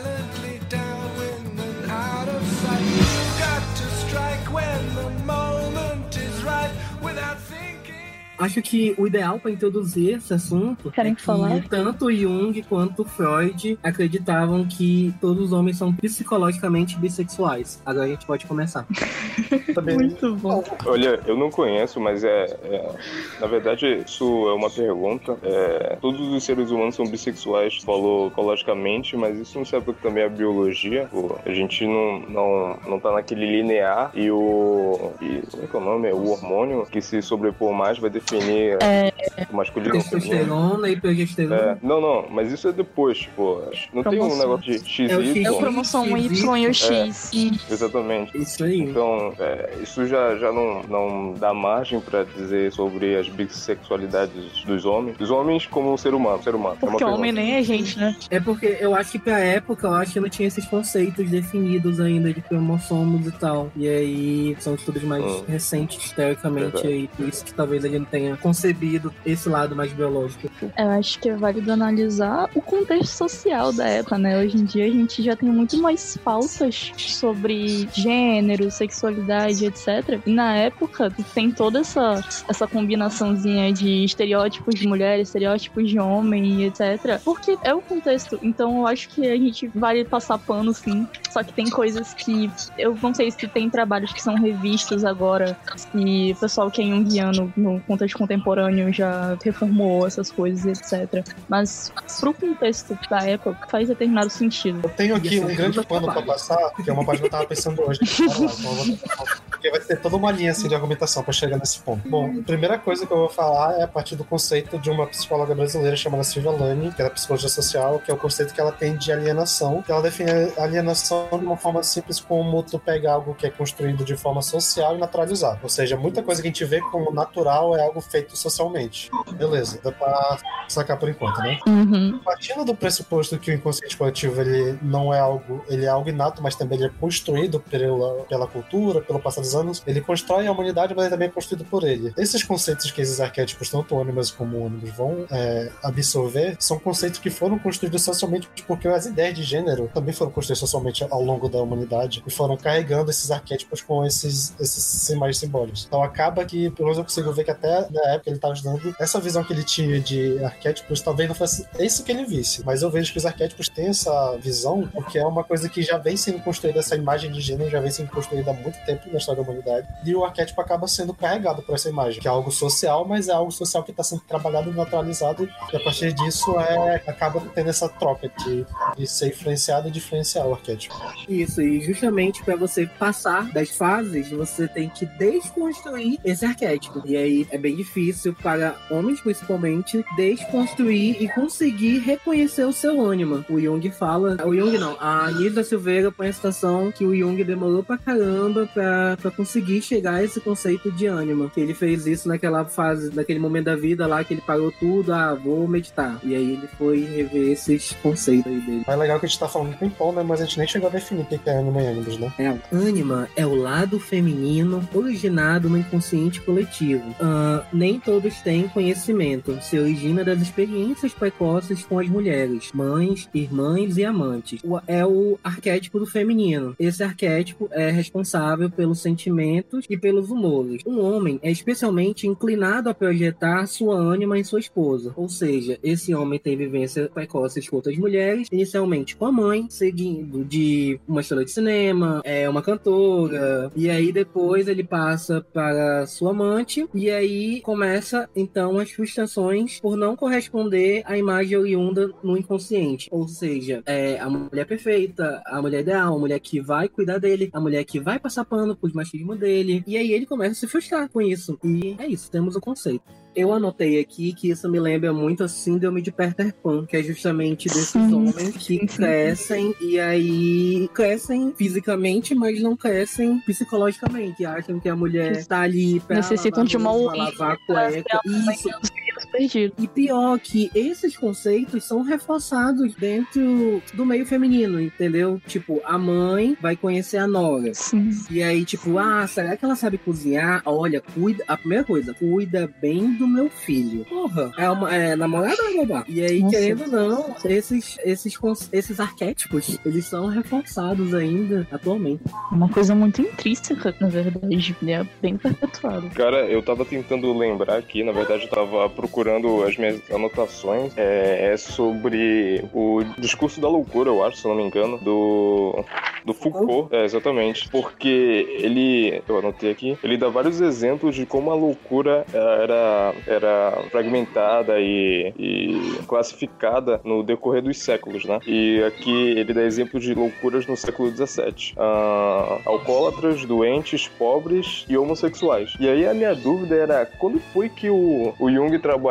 Acho que o ideal para introduzir esse assunto Querem é que falar? tanto Jung quanto Freud acreditavam que todos os homens são psicologicamente bissexuais. Agora a gente pode começar. *laughs* Também, Muito bom. Olha, eu não conheço, mas é, é- Na verdade, isso é uma pergunta. É, todos os seres humanos são bissexuais, falou ecologicamente, mas isso não se aplica também à biologia. Pô, a gente não, não, não tá naquele linear e o. E, como é que é o nome? O hormônio que se sobrepor mais vai definir o masculino e o feminino. Testosterona e progesterona. É, não, não, mas isso é depois, tipo, não tem um negócio de XY. É o X. É o cromossomo Y e o X. Exatamente. Isso aí. Então, é, isso já, já não, não dá margem pra dizer sobre as bissexualidades dos homens. Dos homens como um ser humano, ser humano. É uma Porque pergunta. homem nem é gente, né? É porque eu acho que pra época, eu acho que não tinha esses conceitos definidos ainda de cromossomos e tal. E aí são estudos mais Hum. recentes, teoricamente, Verdade. aí, por isso que talvez ele não tenha concebido esse lado mais biológico. Eu acho que é válido analisar o contexto social da época, né? Hoje em dia a gente já tem muito mais pautas sobre gênero, sexualidade, etc. E na época tem toda essa, essa combinaçãozinha de estereótipos de mulher, estereótipos de homem, etc. Porque é o contexto. Então eu acho que a gente vale passar pano, sim. Só que tem coisas que eu não sei se tem trabalhos que são revistos agora, se o pessoal que é junguiano no contexto contemporâneo já reformou essas coisas, etc. Mas pro contexto da época faz determinado sentido. Eu tenho aqui ser um grande pano pra trabalho. passar, que é uma página que eu tava pensando hoje. Bora lá, então eu vou tentar porque vai ter toda uma linha assim, de argumentação para chegar nesse ponto. Bom, a primeira coisa que eu vou falar é a partir do conceito de uma psicóloga brasileira chamada Silvia Lani, que é da psicologia social, que é o conceito que ela tem de alienação. Ela define alienação de uma forma simples como tu pega algo que é construído de forma social e naturalizado. Ou seja, muita coisa que a gente vê como natural é algo feito socialmente. Beleza, dá pra sacar por enquanto, né? Uhum. Partindo do pressuposto que o inconsciente coletivo ele não é algo, ele é algo inato, mas também ele é construído pela, pela cultura, pelo passado anos, ele constrói a humanidade, mas ele também é construído por ele. Esses conceitos que esses arquétipos, tanto ônibus como ônibus, vão é, absorver, são conceitos que foram construídos socialmente porque as ideias de gênero também foram construídas socialmente ao longo da humanidade e foram carregando esses arquétipos com esses, esses mais simbólicos. Então acaba que, pelo menos eu consigo ver que até na época ele tá estava estudando, essa visão que ele tinha de arquétipos talvez não fosse isso que ele visse, mas eu vejo que os arquétipos têm essa visão porque é uma coisa que já vem sendo construída, essa imagem de gênero já vem sendo construída há muito tempo na história da humanidade e o arquétipo acaba sendo carregado por essa imagem, que é algo social, mas é algo social que está sendo trabalhado e naturalizado e a partir disso é, acaba tendo essa troca de, de ser influenciado e de influenciar o arquétipo. Isso, e justamente para você passar das fases, você tem que desconstruir esse arquétipo. E aí é bem difícil para homens, principalmente, desconstruir e conseguir reconhecer o seu ânima. O Jung fala. O Jung não, a Anisa Silveira põe a citação que o Jung demorou pra caramba pra, pra pra conseguir chegar a esse conceito de ânima. Que ele fez isso naquela fase, naquele momento da vida lá que ele parou tudo, ah, vou meditar. E aí ele foi rever esses conceitos aí dele. É legal que a gente tá falando ping-pong, né? Mas a gente nem chegou a definir o que é anima e animus, né? É, ânima é o lado feminino originado no inconsciente coletivo. Ah, nem todos têm conhecimento. Se origina das experiências precoces com as mulheres, mães, irmãs e amantes. É o arquétipo do feminino. Esse arquétipo é responsável pelos sentimentos e pelos humores. Um homem é especialmente inclinado a projetar sua ânima em sua esposa. Ou seja, esse homem tem vivência precoces com outras mulheres, inicialmente com a mãe, seguindo de uma estrela de cinema, é uma cantora, e aí depois ele passa para sua amante, e aí começa então as frustrações por não corresponder à imagem oriunda no inconsciente. Ou seja, é a mulher perfeita, a mulher ideal, a mulher que vai cuidar dele, a mulher que vai passar pano pros machismo dele, e aí ele começa a se frustrar com isso. E é isso, temos o conceito. Eu anotei aqui que isso me lembra muito a síndrome de Peter Pan, que é justamente desses Sim, homens que crescem e aí crescem fisicamente, mas não crescem psicologicamente. Acham que a mulher está ali pra Necessitam de uma lavar, lavar a cueca. Isso. Perdidos. E pior que esses conceitos são reforçados dentro do meio feminino, entendeu? Tipo, a mãe vai conhecer a nora. Sim. E aí, tipo, ah, será que ela sabe cozinhar? Olha, cuida. A primeira coisa, cuida bem do meu filho. Porra, é, uma, é namorada ou babá? E aí, Nossa. querendo ou não, esses, esses, esses arquétipos, eles são reforçados ainda atualmente. Uma coisa muito intrínseca, na verdade. É bem perpetuado. Cara, eu tava tentando lembrar aqui, na verdade eu tava procurando as minhas anotações. É, é sobre o discurso da loucura, eu acho, se não me engano, do, do Foucault. É, exatamente. Porque ele, eu anotei aqui, ele dá vários exemplos de como a loucura era, era fragmentada e, e classificada no decorrer dos séculos, né? E aqui ele dá exemplo de loucuras no século XVII. Ah, alcoólatras, doentes, pobres e homossexuais. E aí a minha dúvida era quando foi que o, o Jung trabalhou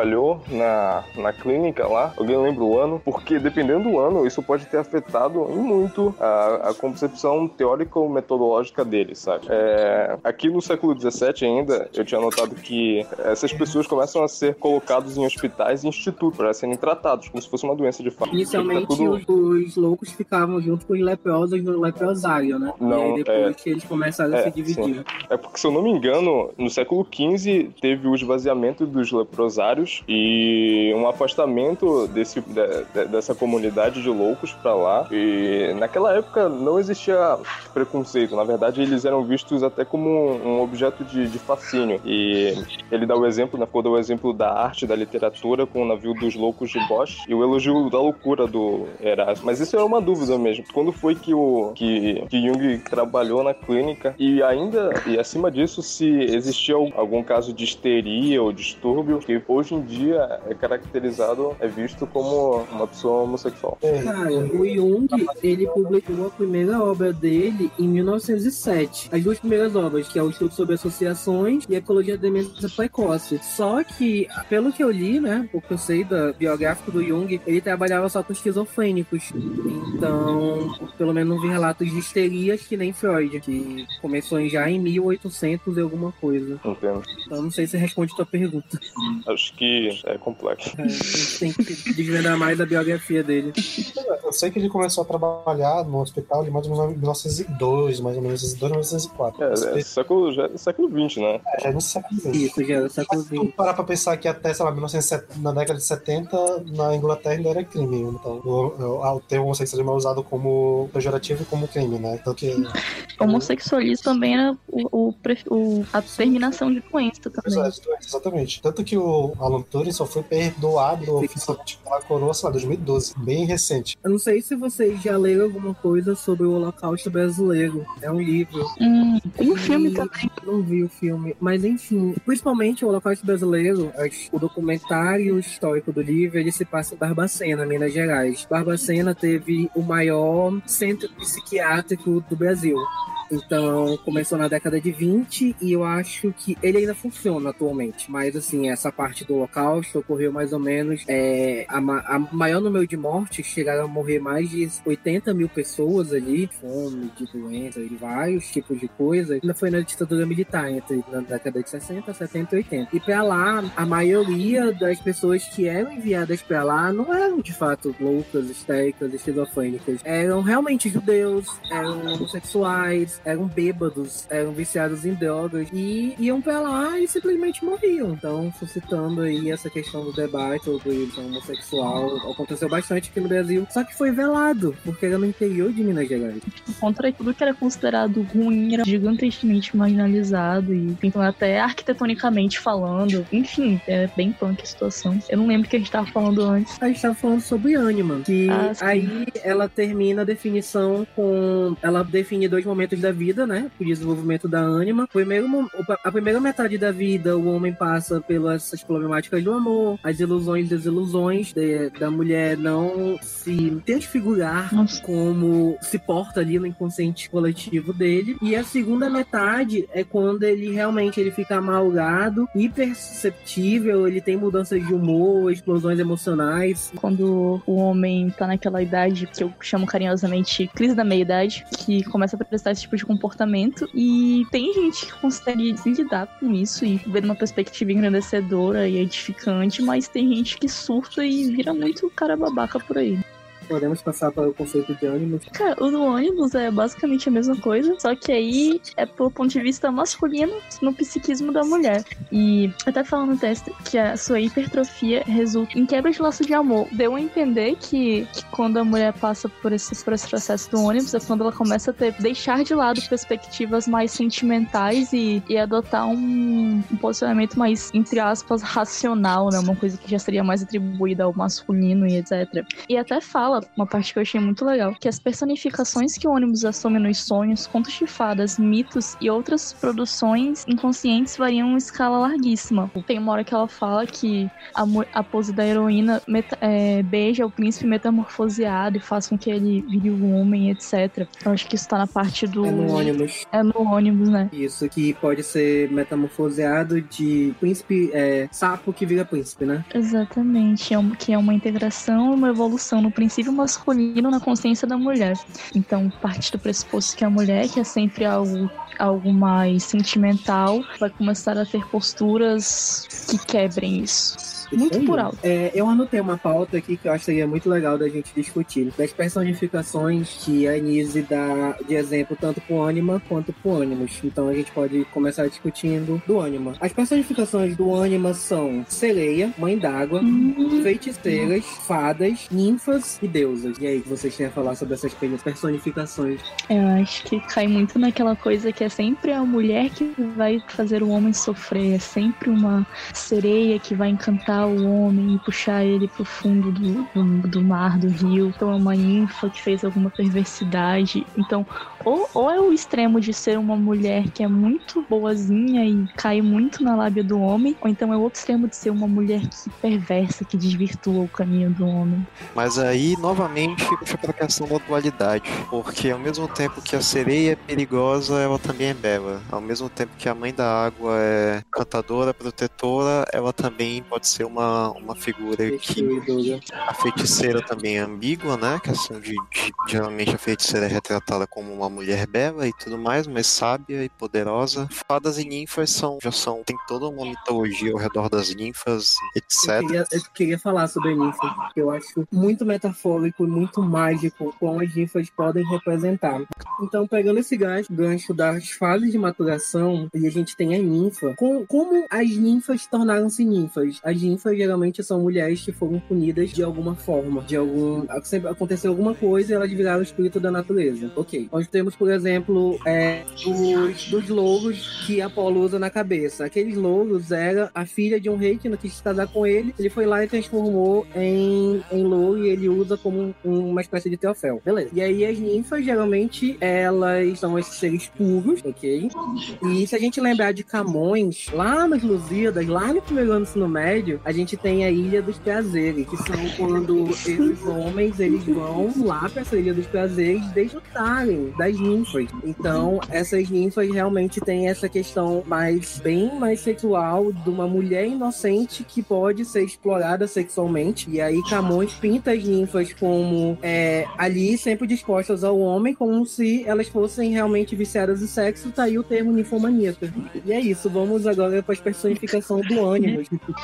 na, na clínica lá? Alguém lembra o ano? Porque dependendo do ano, isso pode ter afetado muito a, a concepção teórica ou metodológica dele, sabe? É, aqui no século XVII ainda, eu tinha notado que essas pessoas começam a ser colocadas em hospitais e institutos para serem tratados como se fosse uma doença de fato. Inicialmente, Tá tudo- os, os loucos ficavam junto com os leprosos no leprosário, né? Não, e aí depois é- eles começaram a é, se dividir. É porque, se eu não me engano, no século XV teve o esvaziamento dos leprosários e um afastamento desse, de- de- dessa comunidade de loucos pra lá. E naquela época não existia preconceito. Na verdade, eles eram vistos até como um objeto de, de fascínio. E ele dá o exemplo, né? Ficou dá o exemplo da arte, da literatura com o navio dos loucos de Bosch e o elogio da loucura do Erasmo. Mas isso era uma dúvida mesmo. Quando foi que o que, que Jung trabalhou na clínica e ainda e acima disso se existia al- algum caso de histeria ou distúrbio que hoje em dia é caracterizado é visto como uma pessoa homossexual. Cara, o Jung, ele publicou a primeira obra dele em 1907. As duas primeiras obras, que é o Estudo sobre Associações e a Ecologia da Demência Precoce. Só que, pelo que eu li, né, o que eu sei da biográfico do Jung, ele trabalhava só com esquizofrênicos. Então, pelo menos não vi relatos de histerias que nem Freud, que começou já em 1800 e alguma coisa. Entendo. Então, não sei se responde tua pergunta. Acho que é complexo. É, a gente tem que desvendar mais a biografia dele. Eu sei que ele começou a trabalhar no hospital de mais ou menos em 1902, mais ou menos 1904. É, é século, já é século XX, né? É, já é no século XX. Isso, já era o século Se tu XX. parar pra pensar que até, sei lá, 1970, na década de 70, na Inglaterra ainda era crime. Então, o, o, o termo homossexualismo é usado como pejorativo e como crime, né? Então, que, Homossexualismo também era o, o o- a terminação de doença também. Exato, exatamente. Tanto que o Alan Turing só foi perdoado oficialmente pela coroa, sei lá, 2012. Bem recente. Eu não sei se vocês já leram alguma coisa sobre o Holocausto Brasileiro. É um livro. Hum, tem um filme também. Não vi o filme. Mas enfim, principalmente o Holocausto Brasileiro, as- o documentário histórico do livro, ele se passa em Barbacena, Minas Gerais. Barbacena teve o maior centro psiquiátrico do Brasil. Então, começou na década de 20 e eu acho que ele ainda funciona atualmente. Mas, assim, essa parte do holocausto ocorreu mais ou menos. É, a, a maior número de mortes chegaram a morrer mais de 80 mil pessoas ali, fome, de doença, de vários tipos de coisa. Ainda foi na ditadura militar, entre na década de 60, 70 e 80. E pra lá, a maioria das pessoas que eram enviadas pra lá não eram de fato loucas, histéricas, esquizofrênicas. Eram realmente judeus, eram homossexuais, eram bêbados, eram viciados em drogas e iam pra lá e simplesmente morriam. Então, suscitando aí essa questão do debate sobre o homossexual, aconteceu bastante aqui no Brasil, só que foi velado, porque era no interior de Minas Gerais. Contra tudo que era considerado ruim era gigantescamente marginalizado e então até arquitetonicamente falando. Enfim, é bem punk a situação. Eu não lembro o que a gente tava falando antes. A gente tava falando sobre Anima, que Ah, aí ela termina a definição com. Ela define dois momentos da vida, né? O desenvolvimento da Anima. O Primeiro, a primeira metade da vida, o homem passa pelas problemáticas do amor, as ilusões e desilusões de- da mulher não se transfigurar Nossa. como se porta ali no inconsciente coletivo dele. E a segunda metade é quando ele realmente ele fica amalgado, hiperceptível, ele tem mudanças de humor, explosões emocionais. Quando o homem tá naquela idade que eu chamo carinhosamente crise da meia-idade, que começa a prestar esse tipo de comportamento. E tem gente que consegue lidar com isso e ver uma perspectiva engrandecedora e edificante, mas tem gente que surta e vira muito cara babaca por aí. Podemos passar para o conceito de ânimo. Cara, o do ônibus é basicamente a mesma coisa, só que aí é pelo ponto de vista masculino no psiquismo da mulher. E até falando no teste que a sua hipertrofia resulta em quebra de laço de amor. Deu a entender que, que quando a mulher passa por esse, por esse processo do ônibus é quando ela começa a ter, deixar de lado perspectivas mais sentimentais e, e adotar um, um posicionamento mais, entre aspas, racional, né? Uma coisa que já seria mais atribuída ao masculino e etc. E até fala, uma parte que eu achei muito legal, que as personificações que o ônibus assume nos sonhos, contos de fadas, mitos e outras produções inconscientes variam em escala larguíssima. Tem uma hora que ela fala que a, a pose da heroína meta- é, beija o príncipe metamorfoseado e faz com que ele vire um homem, etc. Eu acho que isso tá na parte do. É no ônibus. É no ônibus, né? Isso, que pode ser metamorfoseado de príncipe, é, sapo que vira príncipe, né? Exatamente, é um- que é uma integração e uma evolução no princípio masculino na consciência da mulher. Então, parte do pressuposto que a mulher, que é sempre algo, algo mais sentimental, vai começar a ter posturas que quebrem isso. Muito por alto. É, eu anotei uma pauta aqui que eu acho que seria muito legal da gente discutir. Das personificações que a Nise dá de exemplo tanto pro Anima quanto pro Animus. Então a gente pode começar discutindo do Anima. As personificações do Anima são sereia, mãe d'água, Hum, feiticeiras, fadas, ninfas e deusas. E aí, que vocês têm a falar sobre essas personificações? Eu acho que cai muito naquela coisa que é sempre a mulher que vai fazer o homem sofrer. É sempre uma sereia que vai encantar o homem e puxar ele pro fundo do, do, do mar, do rio. Então é uma ninfa que fez alguma perversidade. Então, ou, ou é o extremo de ser uma mulher que é muito boazinha e cai muito na lábia do homem, ou então é o outro extremo de ser uma mulher que perversa, que desvirtua o caminho do homem. Mas aí, novamente, puxa pra questão da dualidade. Porque ao mesmo tempo que a sereia é perigosa, ela também é bela. Ao mesmo tempo que a mãe da água é cantadora, protetora, ela também pode ser uma, uma figura que a feiticeira também é ambígua, né? A questão de, de- geralmente a feiticeira é retratada como uma mulher bela e tudo mais, mas sábia e poderosa. Fadas e ninfas são já são tem toda uma mitologia ao redor das ninfas, Eu etc. queria, eu queria falar sobre a ninfa, porque eu acho muito metafórico e muito mágico como as ninfas podem representar. Então, pegando esse gancho, gancho das fases de maturação, e a gente tem a ninfa. Com- como as ninfas tornaram-se ninfas? As ninfas geralmente são mulheres que foram punidas de alguma forma, de algum. Aconteceu alguma coisa e elas viraram o espírito da natureza. Ok. Nós temos, por exemplo, é, os, dos louros que Apolo usa na cabeça. Aqueles louros era a filha de um rei que não quis se casar com ele. Ele foi lá e transformou em, em louro e ele usa como um- uma espécie de teofel. Beleza. E aí as ninfas, geralmente, elas são esses seres puros ok? E se a gente lembrar de Camões, lá nas Lusíadas, lá no primeiro ano do ensino médio, a gente tem a Ilha dos Prazeres, que são quando esses homens, eles vão lá pra essa Ilha dos Prazeres desfrutarem das ninfas. Então, essas ninfas realmente têm essa questão mais, bem mais sexual de uma mulher inocente que pode ser explorada sexualmente. E aí Camões pinta as ninfas como é, ali sempre dispostas ao homem, como se elas fossem realmente viciadas em sexo, tá aí o termo ninfomaníaca. E é isso, vamos agora para a personificação do ânimo.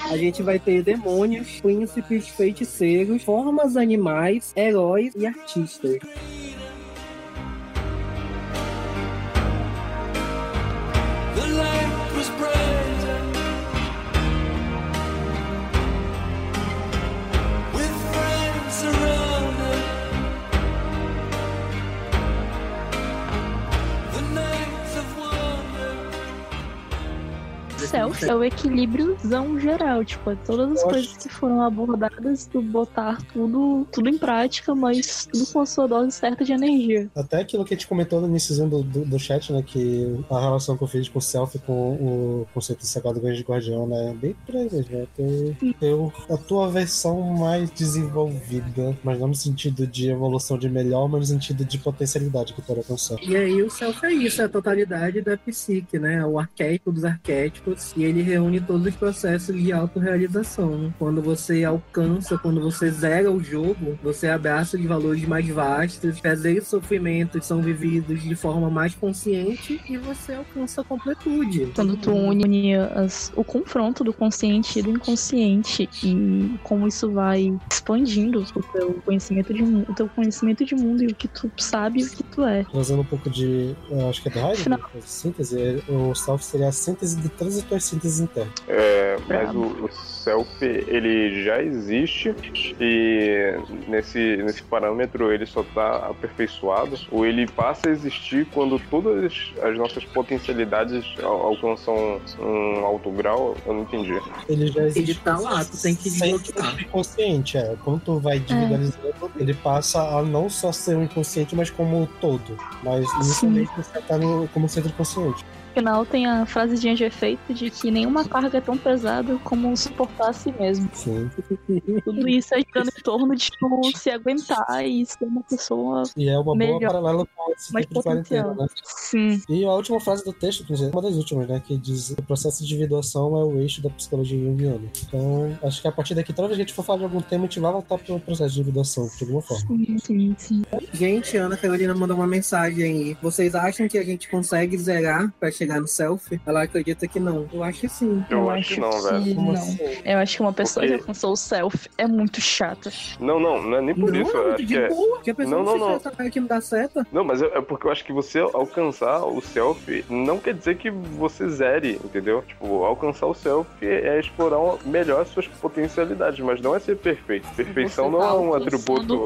A gente vai ter demônios, príncipes, feiticeiros, formas animais, heróis e artistas. The light was brighter Self é o equilíbriozão geral, tipo, é todas as Eu coisas que foram abordadas, tu botar tudo, tudo em prática, mas tudo com a sua dose certa de energia. Até aquilo que a gente comentou no início do, do, do chat, né? Que a relação que eu fiz com o Self com o conceito de Sagrado Grande Guardião, né? é Bem mesmo. né? A tua versão mais desenvolvida, mas não no sentido de evolução de melhor, mas no sentido de potencialidade que pode alcançar. E aí o self é isso, é a totalidade da psique, né? O arquétipo dos arquétipos. E ele reúne todos os processos de autorrealização. Quando você alcança, quando você zera o jogo, você abraça os valores mais vastos, prazer e sofrimento são vividos de forma mais consciente e você alcança a completude. Quando tu une as- o confronto do consciente e do inconsciente e como isso vai expandindo o teu conhecimento de mundo, o teu conhecimento de mundo e o que tu sabe e o que tu é. Trazendo um pouco de. eu acho que é do Heidegger, Final. síntese, o Self seria a síntese de todas tuas sínteses internas. É, mas o, o self ele já existe e nesse, nesse parâmetro ele só está aperfeiçoado ou ele passa a existir quando todas as nossas potencialidades al- alcançam um alto grau? Eu não entendi. Ele já existe. Ele tá lá, tu tem que desbloquear. ser inconsciente, é. Quando tu vai individualizando, ele passa a não só ser um inconsciente, mas como um todo. Mas inicialmente você tá no, como centro consciente. Final tem a frasezinha de efeito de que nenhuma carga é tão pesada como suportar a si mesmo. Sim. Tudo isso é girando em torno de tu se aguentar e ser uma pessoa E é uma boa Melhor. paralela com esse mais tipo de quarentena, potencial. né? Sim. E a última frase do texto, dizer, uma das últimas, né? Que diz o processo de individuação é o eixo da psicologia junguiana. Então, acho que a partir daqui, toda vez que a gente for falar de algum tema, a gente vai voltar pro processo de individuação, de alguma forma. Sim, sim, sim. Gente, Ana Carolina mandou uma mensagem aí. Vocês acham que a gente consegue zerar pra chegar no selfie? Ela acredita que não. Eu acho que sim. Eu, acho que não, velho. Como não. assim? Eu acho que uma pessoa Porque- que alcançou o self é muito chata. Não, não, não é nem por não, isso. é Eu muito acho de que é... boa. Que a pessoa Não, não, não, se que não dá seta. Não, mas é, é porque eu acho que você alcançar o self não quer dizer que você zere, entendeu? Tipo, alcançar o self é explorar melhor as suas potencialidades, mas não é ser perfeito. Perfeição não tá é um alcançando-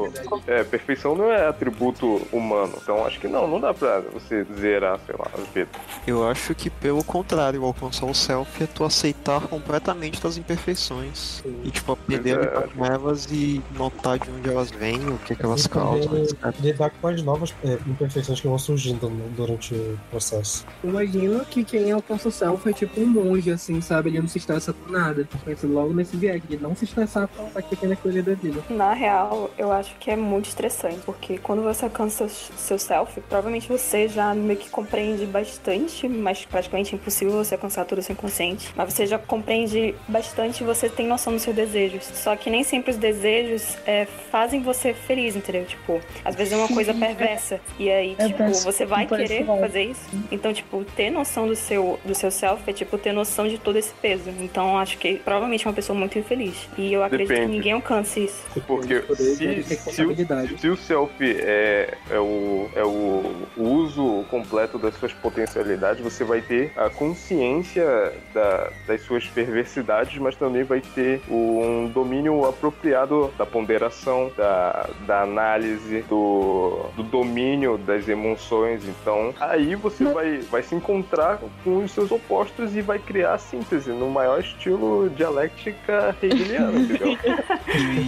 atributo. É, perfeição não é atributo humano. Então acho que não, não dá pra você zerar, sei lá, a vida. Eu acho que pelo contrário, alcançar o self é tu aceitar completamente tuas imperfeições. E tipo, aprender a é. lidar com elas e notar de onde elas vêm, o que, que elas E causam, também etc. lidar com as novas é, imperfeições que vão surgindo durante o processo. Imagino que quem alcança o self é tipo um monge, assim, sabe? Ele não se estressa com nada. Pensa logo nesse viés de não se estressar com as pequenas coisas da vida. Na real, eu acho que é muito estressante, porque quando você alcança seu, seu self, provavelmente você já meio que compreende bastante, mas praticamente é impossível você alcançar tudo sem consciente. Mas você já compreende bastante e você tem noção dos seus desejos. Só que nem sempre os desejos é, fazem você feliz, entendeu? Tipo, às vezes é uma coisa perversa. E aí, É tipo, você vai querer fazer isso. Então, tipo, ter noção do seu, do seu self é, tipo, ter noção de todo esse peso. Então, acho que provavelmente é uma pessoa muito infeliz. E eu acredito Depende. que ninguém alcance isso. Porque se, se, o, se o self é, é, o, é o uso completo das suas potencialidades, verdade, você vai ter a consciência da- das suas perversidades, mas também vai ter um domínio apropriado da ponderação, da, da análise, do, do domínio das emoções. Então, aí você vai, vai se encontrar com os seus opostos e vai criar a síntese no maior estilo dialéctica hegeliana, *laughs* entendeu?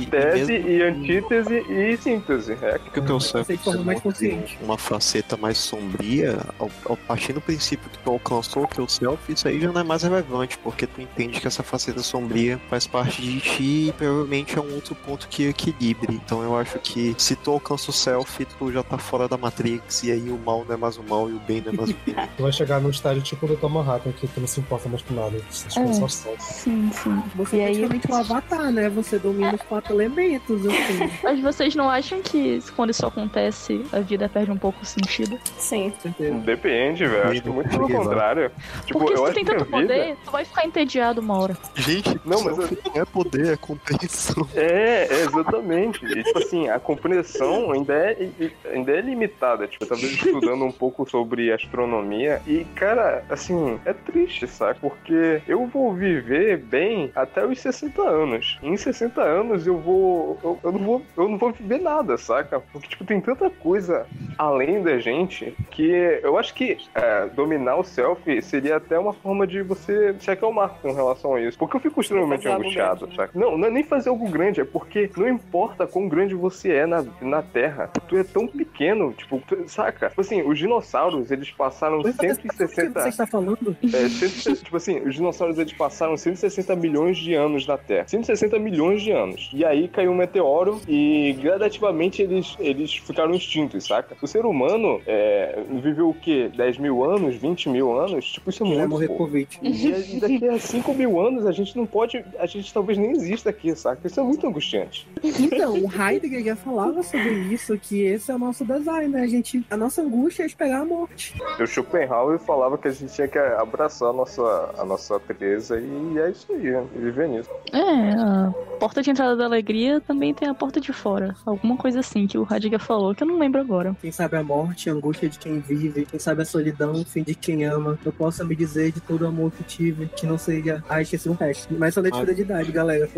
E, Tese mesmo e antítese e síntese. É que o teu mais consciente. uma faceta mais sombria, ao, ao partir do princípio que tu alcançou o teu self, isso aí já não é mais relevante, porque tu entende que essa faceta sombria faz parte de ti e provavelmente é um outro ponto que equilibre. Então eu acho que se tu alcança o self, tu já tá fora da Matrix, e aí o mal não é mais o mal e o bem não é mais o bem. *laughs* Tu vai chegar num estágio tipo do Manhattan, que tu não se importa mais com nada. Coisas só são. Sim, sim. Você E é aí- praticamente um avatar, né? Você domina os quatro elementos, assim. *laughs* Mas vocês não acham que quando isso acontece, a vida perde um pouco o sentido? Sim. Com certeza. Depende, velho. Acho que muito pelo contrário. Tipo, Porque eu se tu acho tem tanto vida... poder, tu vai ficar entediado uma hora. Gente, Não, mas não é poder, é compreensão. É, é, exatamente. E, tipo assim, a compreensão ainda é, ainda é limitada. Tipo, eu tava *laughs* estudando um pouco sobre astronomia e, cara, assim, é triste, sabe? Porque eu vou viver bem até os 60 anos. Em 60 anos eu vou. Eu, eu não vou. Eu não vou viver nada, saca? Porque, tipo, tem tanta coisa além da gente que eu acho que é, dominar o self seria até uma forma de você se acalmar com relação a isso. Porque eu fico extremamente algo angustiado, grande, saca? Não, não é nem fazer algo grande, é porque não importa quão grande você é na, na Terra, tu é tão pequeno, tipo, tu- saca? Tipo assim, os dinossauros, eles passaram Mas você- O que 160... você está falando? É, 160 tipo assim, os dinossauros eles passaram 160 milhões de anos na Terra. 160 milhões de anos. E aí caiu um meteoro e gradativamente eles, eles ficaram extintos, saca? O ser humano é, viveu o quê? 10 mil anos? 20 mil anos? Tipo, isso é vai muito morrer por 20. E daqui a 5 mil anos a gente não pode. A gente talvez nem exista aqui, saca? Isso é muito angustiante. Então, o Heidegger já falava sobre isso, que esse é o nosso design, né? A, gente, a nossa angústia é esperar a morte. O Schopenhauer falava que a gente tinha que abraçar a nossa, a nossa tristeza e é isso aí, né? Viver nisso. É, a porta de entrada da alegria também tem a porta de fora. Alguma coisa assim que o Heidegger falou, que eu não lembro agora. Quem sabe a morte, a angústia de quem vive, quem sabe a solidão, o fim de quem ama. Eu possa me dizer de todo o amor que tive, que não seja. Ah, esqueci um resto. Mas só Ah. de idade, galera.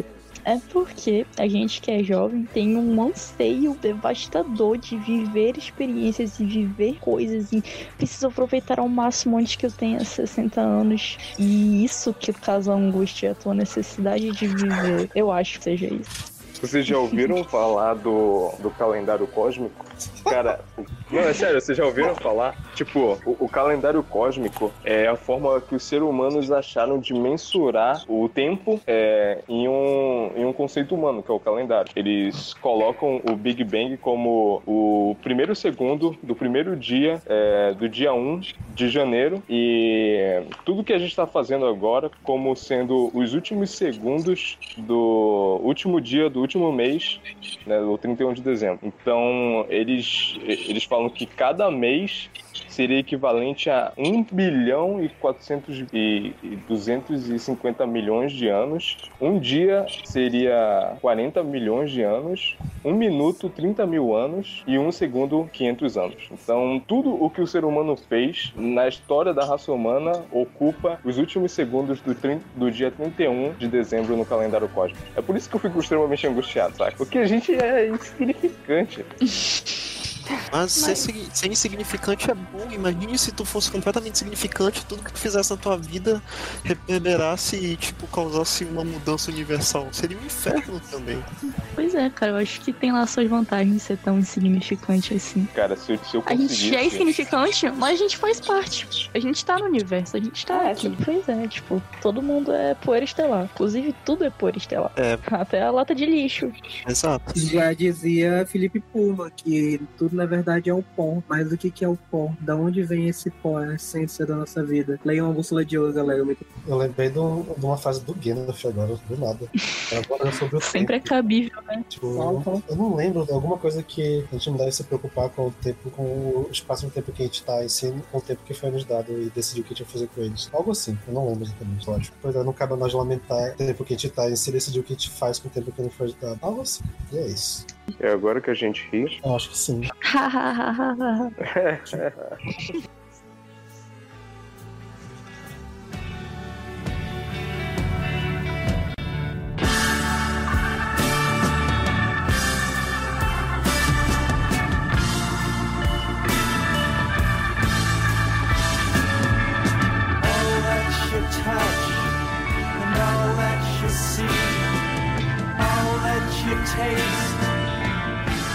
É porque a gente que é jovem tem um anseio devastador de viver experiências e viver coisas e preciso aproveitar ao máximo antes que eu tenha 60 anos. E isso que causa angústia, a tua necessidade de viver. Eu acho que seja isso. Vocês já ouviram *laughs* falar do, do calendário cósmico? Cara, não, é sério, vocês já ouviram falar? Tipo, o, o calendário cósmico é a forma que os seres humanos acharam de mensurar o tempo é, em, um, em um conceito humano, que é o calendário. Eles colocam o Big Bang como o primeiro segundo do primeiro dia é, do dia 1 de janeiro e tudo que a gente está fazendo agora como sendo os últimos segundos do último dia do último mês, né, o 31 de dezembro. Então, eles, eles falam que cada mês seria equivalente a 1 bilhão e 400 e e 250 milhões de anos. Um dia seria 40 milhões de anos. Um minuto, 30 mil anos. E um segundo, 500 anos. Então, tudo o que o ser humano fez na história da raça humana ocupa os últimos segundos do, trin- do dia 31 de dezembro no calendário cósmico. É por isso que eu fico extremamente angustiado, sabe? Porque a gente é insignificante. *laughs* Mas ser, sig- ser insignificante é bom. Imagine se tu fosse completamente insignificante, tudo que tu fizesse na tua vida reverberasse e, tipo, causasse uma mudança universal. Seria um inferno também. Pois é, cara, eu acho que tem lá suas vantagens de ser tão insignificante assim. Cara, se eu, se eu A gente é insignificante, mas a gente faz parte. A gente tá no universo, a gente tá É, aqui. Pois é, tipo, todo mundo é poeira estelar. Inclusive, tudo é poeira estelar. É. Até a lata de lixo. Exato. Já dizia Felipe Puma que tudo na verdade é o pó. Mas o que, que é o pó? Da onde vem esse pó? É a essência da nossa vida. Leiam a bússola de ouro, galera. Muito Eu lembrei de, um- de uma frase do Gandalf agora, do nada. Agora é sobre o *laughs* Sempre é tempo. cabível, né? Tipo, eu, não, eu não lembro de alguma coisa que a gente não deve se preocupar com o tempo, com o espaço de tempo que a gente tá, e sim com o tempo que foi nos dado e decidir o que a gente vai fazer com eles. Algo assim, eu não lembro exatamente, lógico. Pois é, não cabe a nós lamentar o tempo que a gente tá e se decidir o que a gente faz com o tempo que não foi dado. Algo assim. E é isso. É agora que a gente ri? Eu acho que sim. taste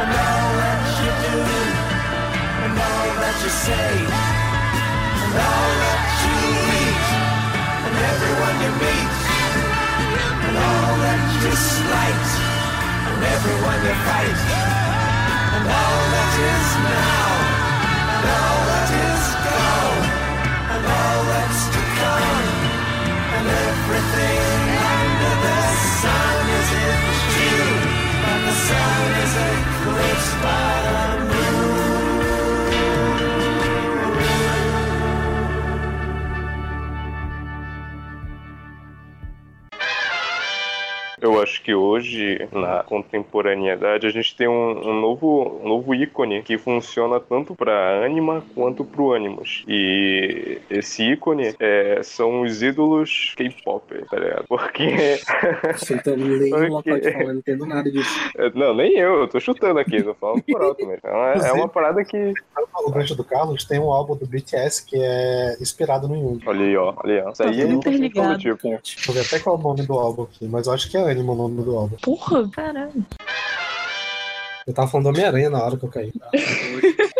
and all that you do, and all that you say, and all that you eat, and everyone you meet, and all that you slight, and everyone you fight, and all that is now, and all that is gone, and all that's to come, and everything sun is eclipsed by the moon. Que hoje, na contemporaneidade, a gente tem um, um novo, um novo ícone que funciona tanto para Anima quanto para o Animus. E esse ícone é, são os ídolos K-pop, tá ligado? Porque. *laughs* Feita lei Porque- no local de falar, não entendo nada disso. *laughs* Não, nem eu, eu tô chutando aqui, tô falando por alto mesmo. É uma, é uma parada que. O gancho do Carlos tem um álbum do BTS que é inspirado no Jung. Olha aí, ó, olha aí, ó. Isso aí é um interligado. tipo. Deixa eu ver até qual é o nome do álbum aqui, mas eu acho que é Anima o nome do álbum. Porra, caralho. Eu tava falando do Homem-Aranha na hora que eu caí. *laughs*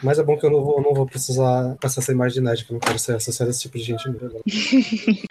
Mas é bom que eu não vou, não vou precisar passar essa imagem de nerd, que eu não quero ser associado a esse tipo de gente mesmo. *laughs*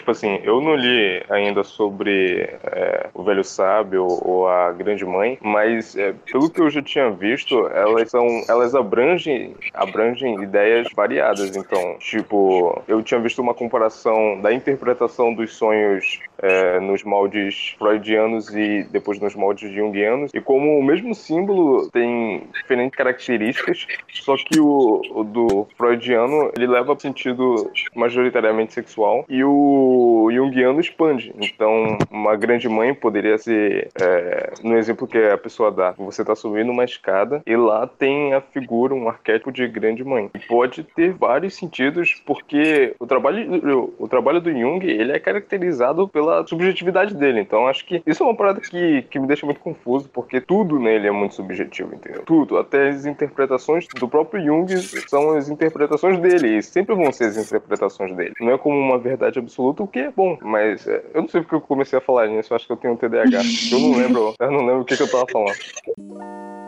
Tipo assim, eu não li ainda sobre é, o Velho Sábio ou a Grande Mãe, mas é, pelo que eu já tinha visto, elas são, elas abrangem, abrangem ideias variadas. Então, tipo, eu tinha visto uma comparação da interpretação dos sonhos é, nos moldes freudianos e depois nos moldes junguianos, e como o mesmo símbolo tem diferentes características, só que o, o do freudiano ele leva sentido majoritariamente sexual e o junguiano expande. Então, uma grande mãe poderia ser, é, no exemplo que a pessoa dá, você está subindo uma escada e lá tem a figura, um arquétipo de grande mãe. Pode ter vários sentidos, porque o trabalho, o trabalho do Jung ele é caracterizado pela subjetividade dele. Então, acho que isso é uma parada que, que me deixa muito confuso, porque tudo nele é muito subjetivo, entendeu? Tudo, até as interpretações do próprio Jung são as interpretações dele, e sempre vão ser as interpretações dele. Não é como uma verdade absoluta, o que é bom, mas é, eu não sei porque eu comecei a falar nisso, acho que eu tenho um TDAH. Eu não lembro, eu não lembro o que, que eu tava falando.